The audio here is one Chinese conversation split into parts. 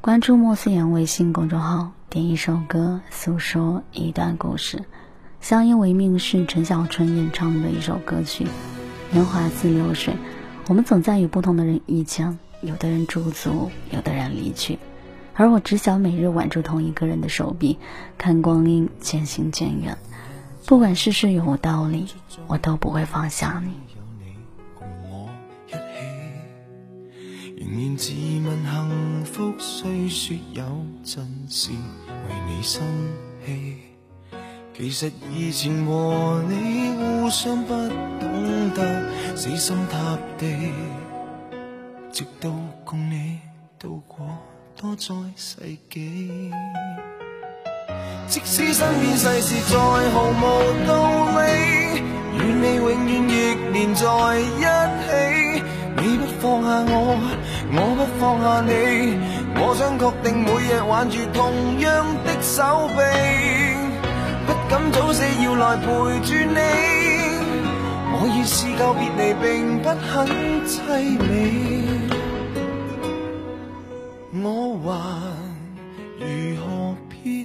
关注莫思言微信公众号，点一首歌，诉说一段故事。相依为命是陈小春演唱的一首歌曲。年华似流水，我们总在与不同的人遇见，有的人驻足，有的人离去，而我只想每日挽住同一个人的手臂，看光阴渐行渐远。不管世事有无道理，我都不会放下你。仍然自问虽说有阵时为你生气。其实以前和你互相不懂得死心塌地，直到共你度过多载世纪。即使身边世事再毫无道理，与你永远亦连在一起。你不放下我，我不放下你，我想确定每日挽住同样的手臂，不敢早死要来陪住你。我已试够别离，并不很凄美，我还如何撇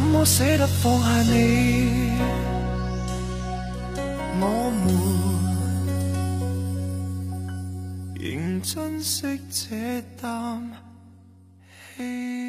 怎么舍得放下你？我们。仍珍惜这啖气。